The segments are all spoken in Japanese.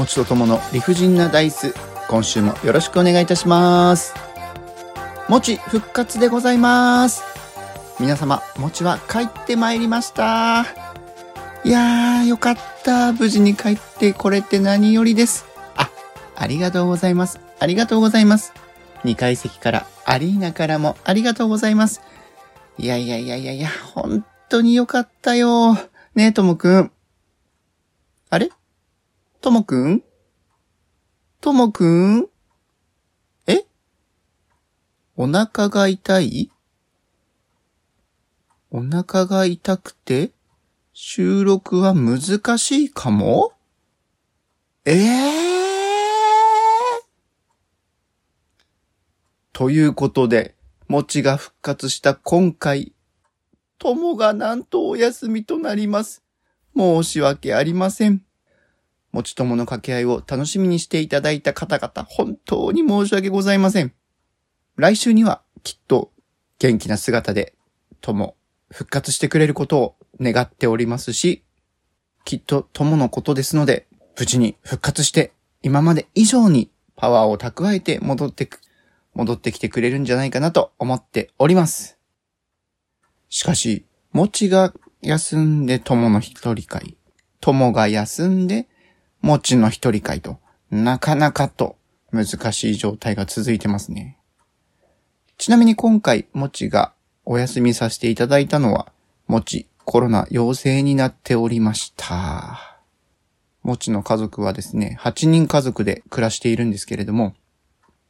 もちとともの理不尽なダイス。今週もよろしくお願いいたします。もち復活でございます。皆様、もちは帰ってまいりました。いやー、よかった。無事に帰ってこれて何よりです。あ、ありがとうございます。ありがとうございます。2階席から、アリーナからもありがとうございます。いやいやいやいやいや、本当によかったよ。ねえ、ともくん。あれ？ともくん？ともくん？え？お腹が痛い？お腹が痛くて？収録は難しいかも？ええー、ということで、もちが復活した今回、ともがなんとお休みとなります。申し訳ありません。もちともの掛け合いを楽しみにしていただいた方々、本当に申し訳ございません。来週にはきっと元気な姿で、とも復活してくれることを願っておりますし、きっととものことですので、無事に復活して、今まで以上にパワーを蓄えて戻ってく、戻ってきてくれるんじゃないかなと思っております。しかし、もちが休んでともの一人会、ともが休んでもちの一人会と、なかなかと難しい状態が続いてますね。ちなみに今回、もちがお休みさせていただいたのは、もちコロナ陽性になっておりました。もちの家族はですね、8人家族で暮らしているんですけれども、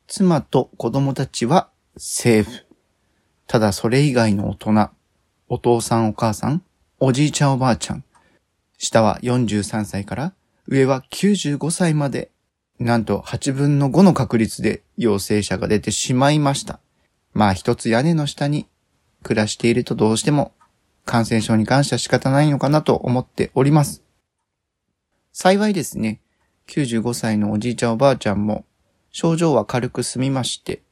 妻と子供たちはセーフ。ただそれ以外の大人、お父さんお母さん、おじいちゃんおばあちゃん、下は43歳から上は95歳まで、なんと8分の5の確率で陽性者が出てしまいました。まあ一つ屋根の下に暮らしているとどうしても感染症に関しては仕方ないのかなと思っております。幸いですね、95歳のおじいちゃんおばあちゃんも症状は軽く済みまして、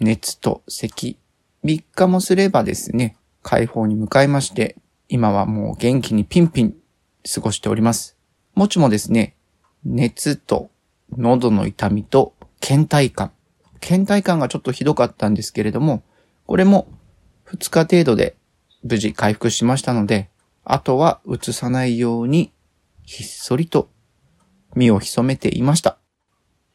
熱と咳、3日もすればですね、解放に向かいまして、今はもう元気にピンピン過ごしております。もちもですね、熱と喉の痛みと倦怠感。倦怠感がちょっとひどかったんですけれども、これも2日程度で無事回復しましたので、あとは移さないようにひっそりと身を潜めていました。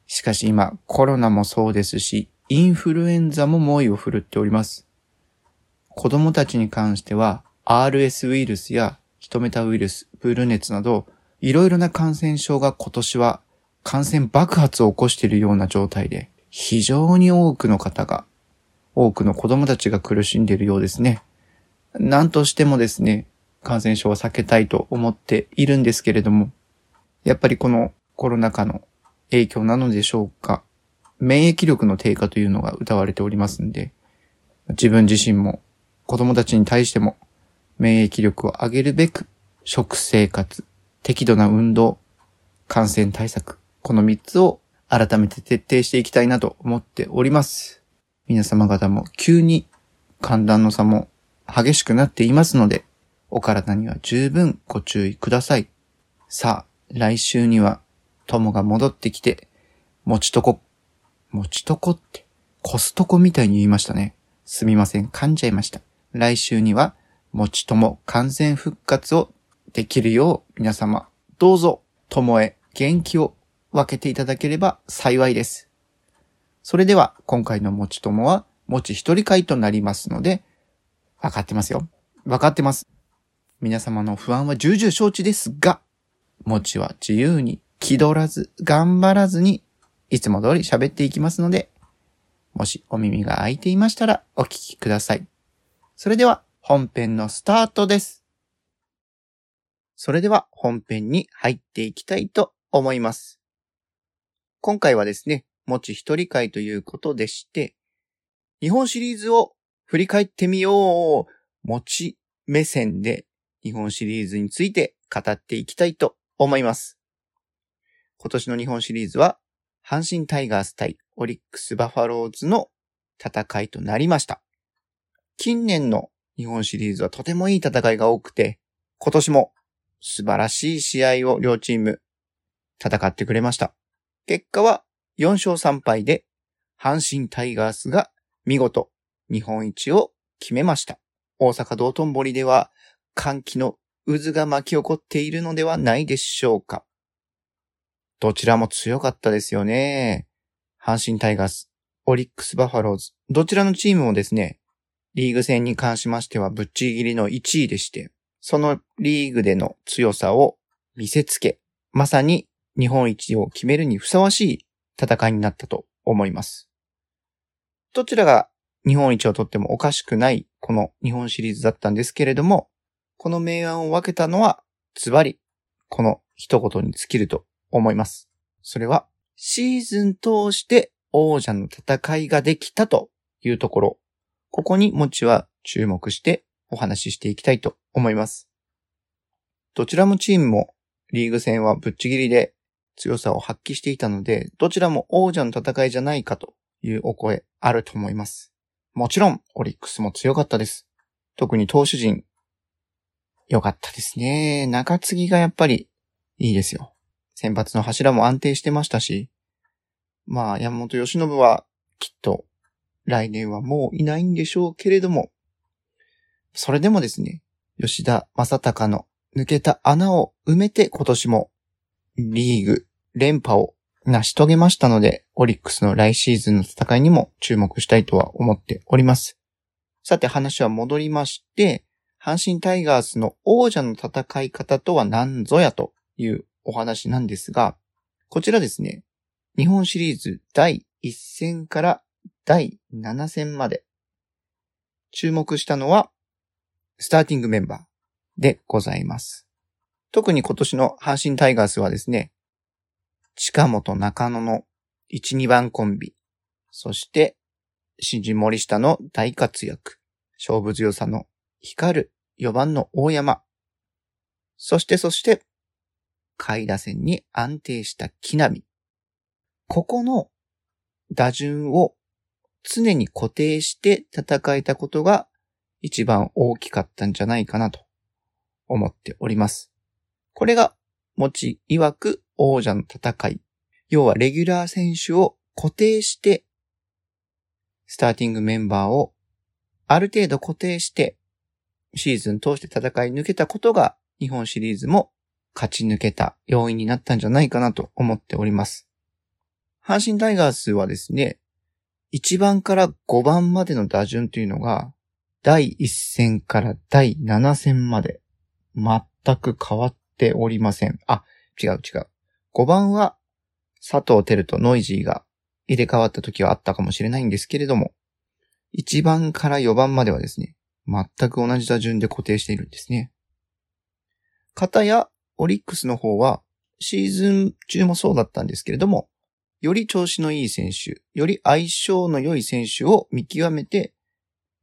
しかし今コロナもそうですし、インフルエンザも猛威を振るっております。子供たちに関しては RS ウイルスやヒトメタウイルス、プール熱などいろいろな感染症が今年は感染爆発を起こしているような状態で、非常に多くの方が、多くの子供たちが苦しんでいるようですね。何としてもですね、感染症は避けたいと思っているんですけれども、やっぱりこのコロナ禍の影響なのでしょうか、免疫力の低下というのが謳われておりますんで、自分自身も子供たちに対しても免疫力を上げるべく食生活、適度な運動、感染対策、この3つを改めて徹底していきたいなと思っております。皆様方も急に寒暖の差も激しくなっていますので、お体には十分ご注意ください。さあ、来週には友が戻ってきて、もちとこ、もちとこって、コストコみたいに言いましたね。すみません、噛んじゃいました。来週には、もちとも完全復活をできるよう皆様、どうぞ、友へ元気を分けていただければ幸いです。それでは、今回のもちともは、もち一人会となりますので、わかってますよ。わかってます。皆様の不安は重々承知ですが、もちは自由に、気取らず、頑張らずに、いつも通り喋っていきますので、もしお耳が開いていましたらお聞きください。それでは、本編のスタートです。それでは本編に入っていきたいと思います。今回はですね、もち一人会ということでして、日本シリーズを振り返ってみようもち目線で日本シリーズについて語っていきたいと思います。今年の日本シリーズは、阪神タイガース対オリックスバファローズの戦いとなりました。近年の日本シリーズはとてもいい戦いが多くて、今年も素晴らしい試合を両チーム戦ってくれました。結果は4勝3敗で、阪神タイガースが見事日本一を決めました。大阪道頓堀では歓喜の渦が巻き起こっているのではないでしょうか。どちらも強かったですよね。阪神タイガース、オリックスバファローズ、どちらのチームもですね、リーグ戦に関しましてはぶっちぎりの1位でして、そのリーグでの強さを見せつけ、まさに日本一を決めるにふさわしい戦いになったと思います。どちらが日本一を取ってもおかしくないこの日本シリーズだったんですけれども、この明暗を分けたのはズバリこの一言に尽きると思います。それはシーズン通して王者の戦いができたというところ、ここにもちは注目してお話ししていきたいと思います。どちらもチームもリーグ戦はぶっちぎりで強さを発揮していたので、どちらも王者の戦いじゃないかというお声あると思います。もちろん、オリックスも強かったです。特に投手陣、良かったですね。中継ぎがやっぱりいいですよ。先発の柱も安定してましたし、まあ、山本由伸はきっと来年はもういないんでしょうけれども、それでもですね、吉田正尚の抜けた穴を埋めて今年もリーグ連覇を成し遂げましたので、オリックスの来シーズンの戦いにも注目したいとは思っております。さて話は戻りまして、阪神タイガースの王者の戦い方とは何ぞやというお話なんですが、こちらですね、日本シリーズ第1戦から第7戦まで注目したのは、スターティングメンバーでございます。特に今年の阪神タイガースはですね、近本中野の1、2番コンビ、そして、新人森下の大活躍、勝負強さの光る4番の大山、そしてそして、下位打線に安定した木浪。ここの打順を常に固定して戦えたことが一番大きかったんじゃないかなと思っております。これが、もち曰く王者の戦い。要はレギュラー選手を固定して、スターティングメンバーをある程度固定して、シーズン通して戦い抜けたことが日本シリーズも勝ち抜けた要因になったんじゃないかなと思っております。阪神タイガースはですね、1番から5番までの打順というのが、第1戦から第7戦まで全く変わっておりません。あ、違う違う。5番は佐藤輝とノイジーが入れ替わった時はあったかもしれないんですけれども、1番から4番まではですね、全く同じ打順で固定しているんですね。片やオリックスの方はシーズン中もそうだったんですけれども、より調子のいい選手、より相性の良い選手を見極めて、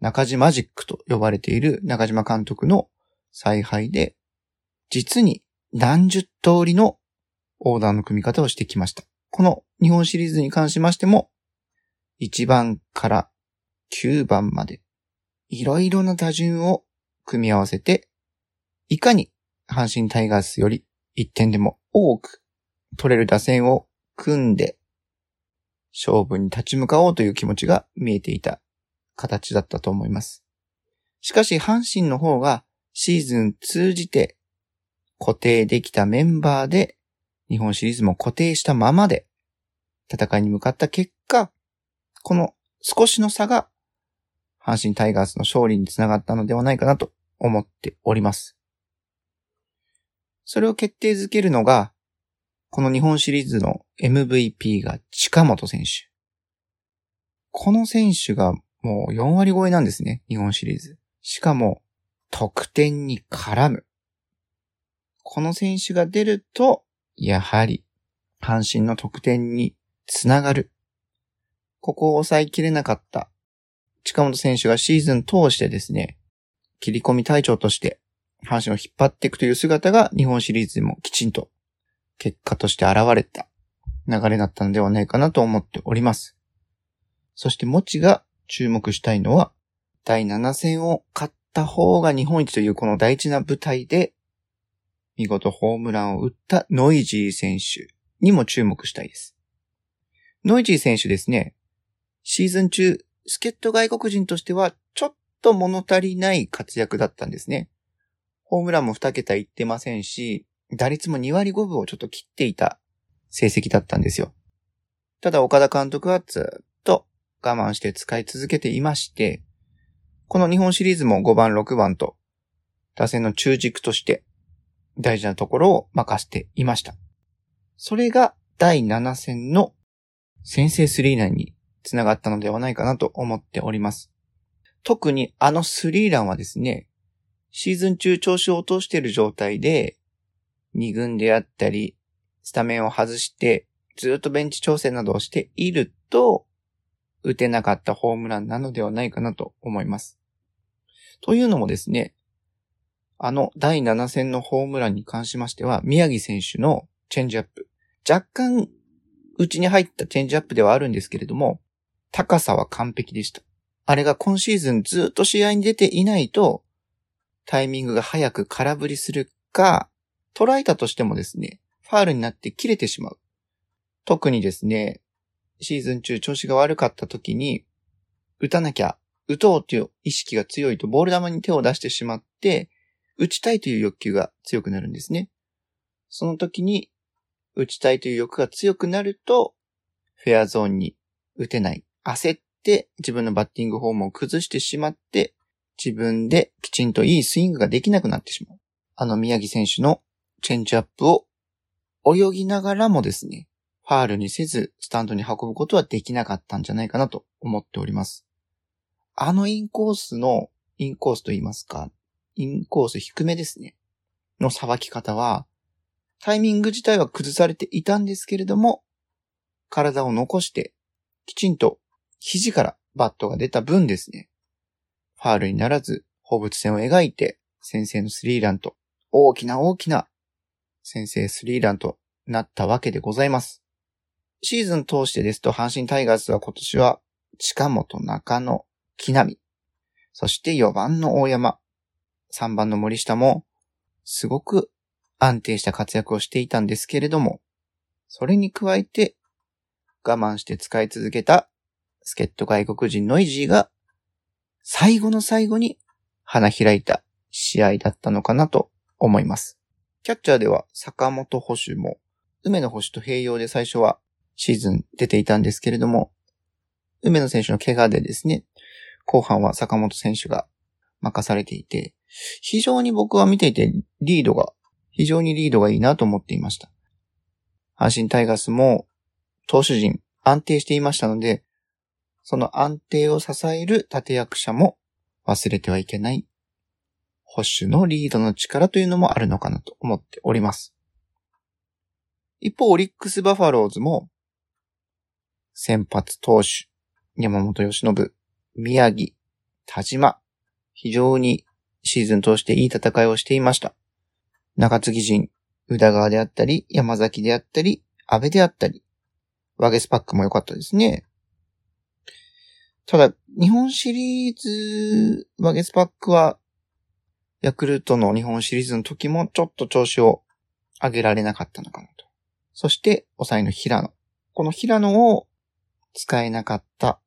中島ジックと呼ばれている中島監督の采配で、実に何十通りのオーダーの組み方をしてきました。この日本シリーズに関しましても、1番から9番まで、いろいろな打順を組み合わせて、いかに阪神タイガースより1点でも多く取れる打線を組んで、勝負に立ち向かおうという気持ちが見えていた形だったと思います。しかし阪神の方がシーズン通じて固定できたメンバーで日本シリーズも固定したままで戦いに向かった結果、この少しの差が阪神タイガースの勝利につながったのではないかなと思っております。それを決定づけるのが、この日本シリーズの MVP が近本選手。この選手がもう4割超えなんですね、日本シリーズ。しかも、得点に絡む。この選手が出ると、やはり、阪神の得点につながる。ここを抑えきれなかった。近本選手がシーズン通してですね、切り込み隊長として、阪神を引っ張っていくという姿が日本シリーズでもきちんと結果として現れた流れだったのではないかなと思っております。そして、もちが注目したいのは、第7戦を勝った方が日本一というこの大事な舞台で、見事ホームランを打ったノイジー選手。にも注目したいです。ノイジー選手ですね、シーズン中、助っ人外国人としてはちょっと物足りない活躍だったんですね。ホームランも2桁いってませんし、打率も2割5分をちょっと切っていた成績だったんですよ。ただ岡田監督はずっ我慢して使い続けていまして、この日本シリーズも5番6番と打線の中軸として大事なところを任せていました。それが第7戦の先制スリーランにつながったのではないかなと思っております。特にあのスリーランはですね、シーズン中調子を落としている状態で、2軍であったり、スタメンを外して、ずっとベンチ調整などをしていると、打てなかったホームランなのではないかなと思います。というのもですね、あの第7戦のホームランに関しましては、宮城選手のチェンジアップ。若干、内に入ったチェンジアップではあるんですけれども、高さは完璧でした。あれが今シーズンずっと試合に出ていないと、タイミングが早く空振りするか、捉えたとしてもですね、ファールになって切れてしまう。特にですね、シーズン中調子が悪かった時に、打たなきゃ、打とうという意識が強いとボール球に手を出してしまって、打ちたいという欲求が強くなるんですね。その時に、打ちたいという欲が強くなると、フェアゾーンに打てない。焦って自分のバッティングフォームを崩してしまって、自分できちんといいスイングができなくなってしまう。あの宮城選手のチェンジアップを泳ぎながらもですね、ファールにせずスタンドに運ぶことはできなかったんじゃないかなと思っております。あのインコースの、インコースと言いますか、インコース低めですね。のさばき方は、タイミング自体は崩されていたんですけれども、体を残して、きちんと肘からバットが出た分ですね、ファールにならず、放物線を描いて、先制のスリーランと、大きな大きな先制スリーランとなったわけでございます。シーズン通してですと、阪神タイガースは今年は、近本、中野、木浪、そして4番の大山、3番の森下も、すごく安定した活躍をしていたんですけれども、それに加えて、我慢して使い続けた助っ人外国人ノイジーが、最後の最後に花開いた試合だったのかなと思います。キャッチャーでは坂本捕手も、梅野捕手と併用で最初はシーズン出ていたんですけれども、梅野選手の怪我でですね、後半は坂本選手が任されていて、非常に僕は見ていてリードが、非常にリードがいいなと思っていました。阪神タイガースも投手陣安定していましたので、その安定を支える立役者も忘れてはいけない保守のリードの力というのもあるのかなと思っております。一方、オリックスバファローズも先発投手、山本由伸、宮城、田島、非常にシーズン通していい戦いをしていました。中継ぎ陣、宇田川であったり、山崎であったり、安倍であったり、ワゲスパックも良かったですね。ただ、日本シリーズ、ワゲスパックは、ヤクルトの日本シリーズの時もちょっと調子を上げられなかったのかなと。そして、抑えの平野。この平野を使えなかった、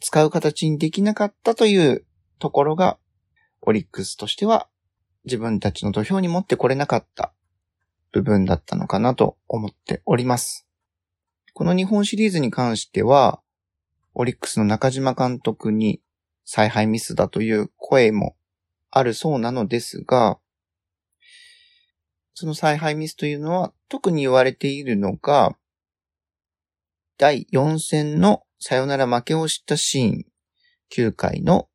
使う形にできなかったというところが、オリックスとしては自分たちの土俵に持ってこれなかった部分だったのかなと思っております。この日本シリーズに関しては、オリックスの中島監督に采配ミスだという声もあるそうなのですが、その采配ミスというのは特に言われているのが、第4戦のサヨナラ負けをしたシーン、9回の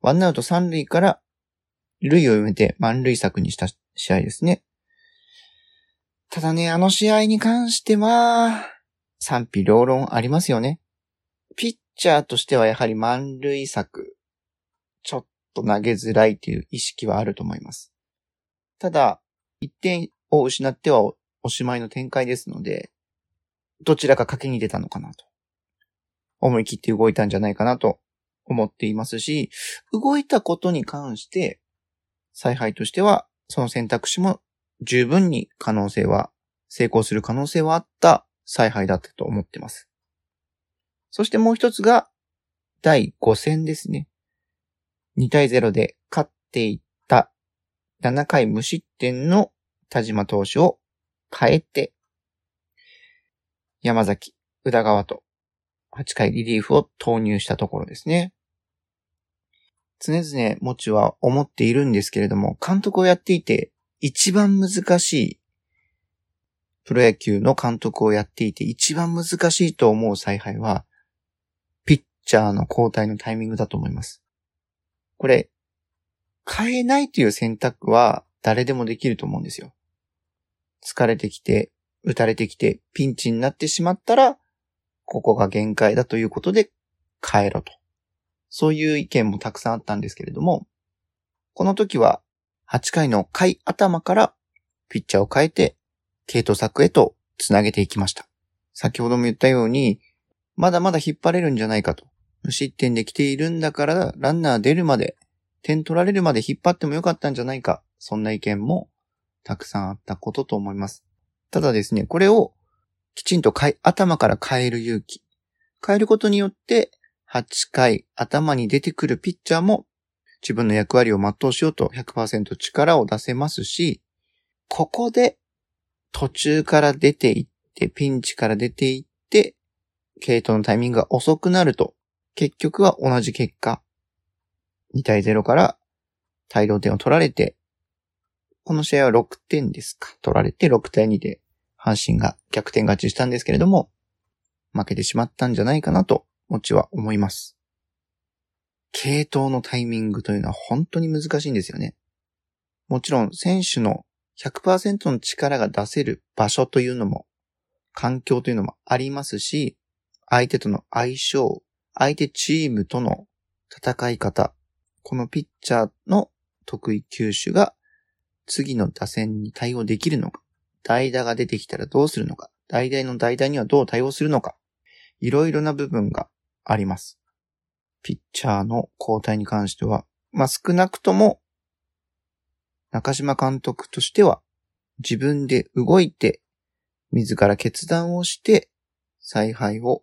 ワンアウト3塁から塁を埋めて満塁策にした試合ですね。ただね、あの試合に関しては、賛否両論ありますよね。ピッチャーとしてはやはり満塁策、ちょっと投げづらいという意識はあると思います。ただ、1点を失ってはおしまいの展開ですので、どちらか賭けに出たのかなと。思い切って動いたんじゃないかなと思っていますし、動いたことに関して、采配としては、その選択肢も十分に可能性は成功する可能性はあった采配だったと思ってます。そしてもう一つが、第5戦ですね。2対0で勝っていった7回無失点の田島投手を変えて、山崎、宇田川と8回リリーフを投入したところですね。常々、もちは思っているんですけれども、監督をやっていて、一番難しい、プロ野球の監督をやっていて、一番難しいと思う采配は、ピッチャーの交代のタイミングだと思います。これ、変えないという選択は誰でもできると思うんですよ。疲れてきて、打たれてきて、ピンチになってしまったら、ここが限界だということで変えろと。そういう意見もたくさんあったんですけれども、この時は8回の回頭からピッチャーを変えて、系統策へと繋げていきました。先ほども言ったように、まだまだ引っ張れるんじゃないかと。無失点で来ているんだから、ランナー出るまで、点取られるまで引っ張ってもよかったんじゃないか。そんな意見もたくさんあったことと思います。ただですね、これをきちんと頭から変える勇気。変えることによって、8回頭に出てくるピッチャーも自分の役割を全うしようと100%力を出せますし、ここで途中から出ていって、ピンチから出ていって、系統のタイミングが遅くなると、結局は同じ結果。2対0から大量点を取られて、この試合は6点ですか？取られて6対2で阪神が逆転勝ちしたんですけれども、負けてしまったんじゃないかなと、もちは思います。系統のタイミングというのは本当に難しいんですよね。もちろん選手の100%の力が出せる場所というのも、環境というのもありますし、相手との相性、相手チームとの戦い方、このピッチャーの得意球種が次の打線に対応できるのか、代打が出てきたらどうするのか、代打の代打にはどう対応するのか、いろいろな部分があります。ピッチャーの交代に関しては、まあ、少なくとも、中島監督としては、自分で動いて、自ら決断をして、采配を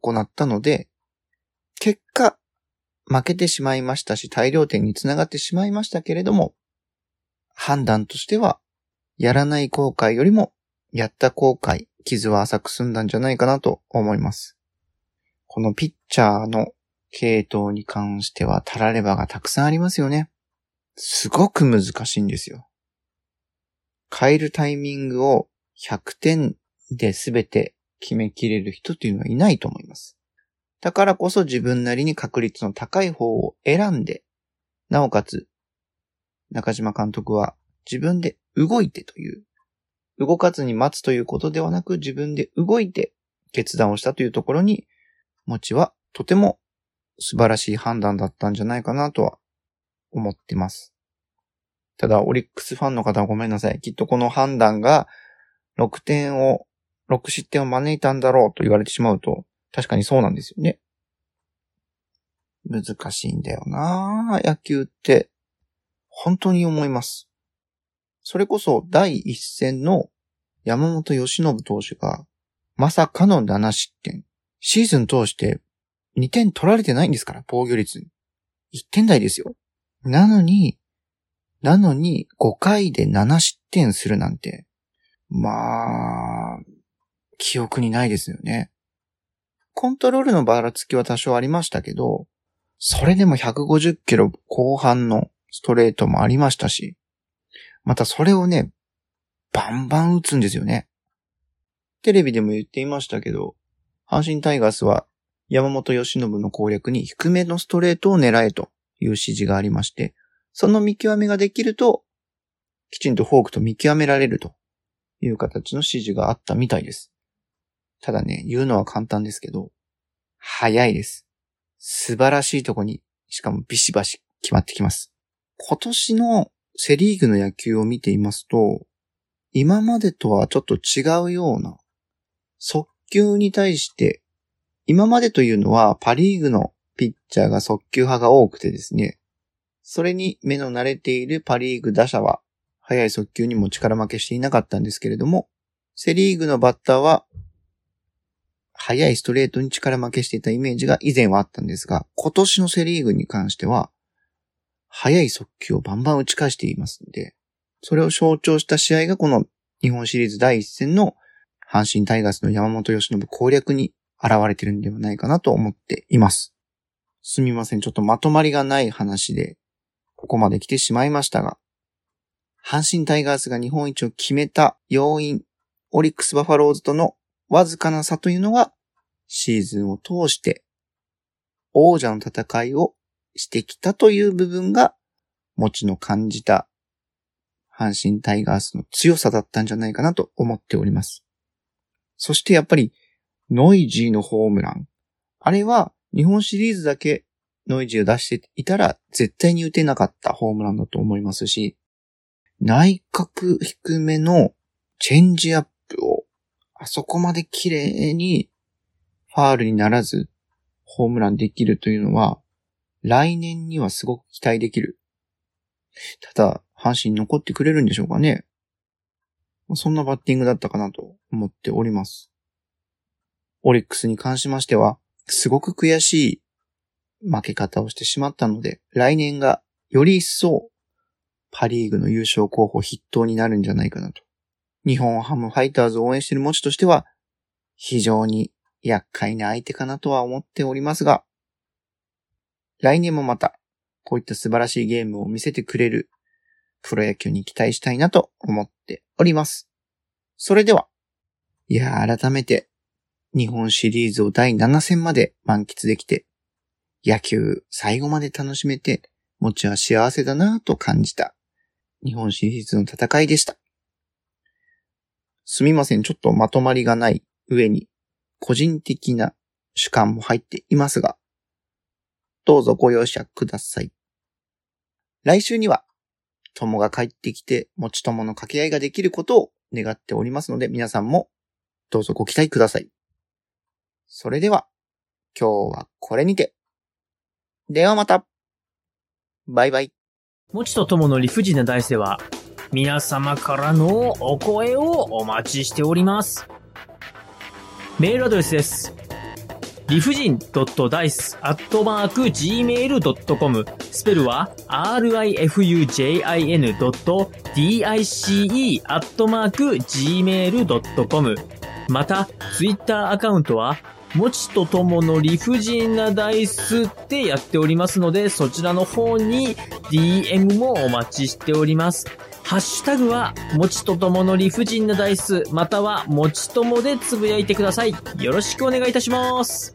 行ったので、結果、負けてしまいましたし、大量点につながってしまいましたけれども、判断としては、やらない後悔よりも、やった後悔、傷は浅く済んだんじゃないかなと思います。このピッチャーの系統に関しては、たらればがたくさんありますよね。すごく難しいんですよ。変えるタイミングを100点で全て決めきれる人っていうのはいないと思います。だからこそ自分なりに確率の高い方を選んで、なおかつ中島監督は自分で動いてという、動かずに待つということではなく自分で動いて決断をしたというところに、もちはとても素晴らしい判断だったんじゃないかなとは思ってます。ただ、オリックスファンの方はごめんなさい。きっとこの判断が6点を、6失点を招いたんだろうと言われてしまうと、確かにそうなんですよね。難しいんだよな野球って。本当に思います。それこそ第一戦の山本義信投手が、まさかの7失点。シーズン通して2点取られてないんですから、防御率。1点台ですよ。なのに、なのに5回で7失点するなんて、まあ、記憶にないですよね。コントロールのばらつきは多少ありましたけど、それでも150キロ後半のストレートもありましたし、またそれをね、バンバン打つんですよね。テレビでも言っていましたけど、阪神タイガースは山本義信の攻略に低めのストレートを狙えという指示がありまして、その見極めができると、きちんとフォークと見極められるという形の指示があったみたいです。ただね、言うのは簡単ですけど、早いです。素晴らしいとこに、しかもビシバシ決まってきます。今年のセリーグの野球を見ていますと、今までとはちょっと違うような、速球に対して、今までというのはパリーグのピッチャーが速球派が多くてですね、それに目の慣れているパリーグ打者は、速い速球にも力負けしていなかったんですけれども、セリーグのバッターは、速いストレートに力負けしていたイメージが以前はあったんですが、今年のセリーグに関しては、速い速球をバンバン打ち返していますんで、それを象徴した試合がこの日本シリーズ第一戦の阪神タイガースの山本由伸攻略に現れてるんではないかなと思っています。すみません。ちょっとまとまりがない話で、ここまで来てしまいましたが、阪神タイガースが日本一を決めた要因、オリックスバファローズとのわずかな差というのが、シーズンを通して王者の戦いをしてきたという部分が、もちの感じた阪神タイガースの強さだったんじゃないかなと思っております。そしてやっぱり、ノイジーのホームラン。あれは、日本シリーズだけノイジーを出していたら、絶対に打てなかったホームランだと思いますし、内角低めのチェンジアップを、あそこまで綺麗にファールにならず、ホームランできるというのは、来年にはすごく期待できる。ただ、阪神残ってくれるんでしょうかね。そんなバッティングだったかなと思っております。オリックスに関しましては、すごく悔しい負け方をしてしまったので、来年がより一層パリーグの優勝候補筆頭になるんじゃないかなと。日本ハムファイターズを応援している持ちとしては、非常に厄介な相手かなとは思っておりますが、来年もまた、こういった素晴らしいゲームを見せてくれるプロ野球に期待したいなと思っております。それでは、いや、改めて、日本シリーズを第7戦まで満喫できて、野球最後まで楽しめて、もちは幸せだなぁと感じた、日本シリーズの戦いでした。すみません、ちょっとまとまりがない上に、個人的な主観も入っていますが、どうぞご容赦ください。来週には、友が帰ってきて、持ち友の掛け合いができることを願っておりますので、皆さんもどうぞご期待ください。それでは、今日はこれにて。ではまた。バイバイ。もちとともの理不尽な大世は、皆様からのお声をお待ちしております。メールアドレスです。理不尽 .dice.gmail.com スペルは rifujin.dice.gmail.com また、ツイッターアカウントは、もちとともの理不尽なダイスってやっておりますので、そちらの方に DM もお待ちしております。ハッシュタグは、もちとともの理不尽なダイス、または、もちともでつぶやいてください。よろしくお願いいたします。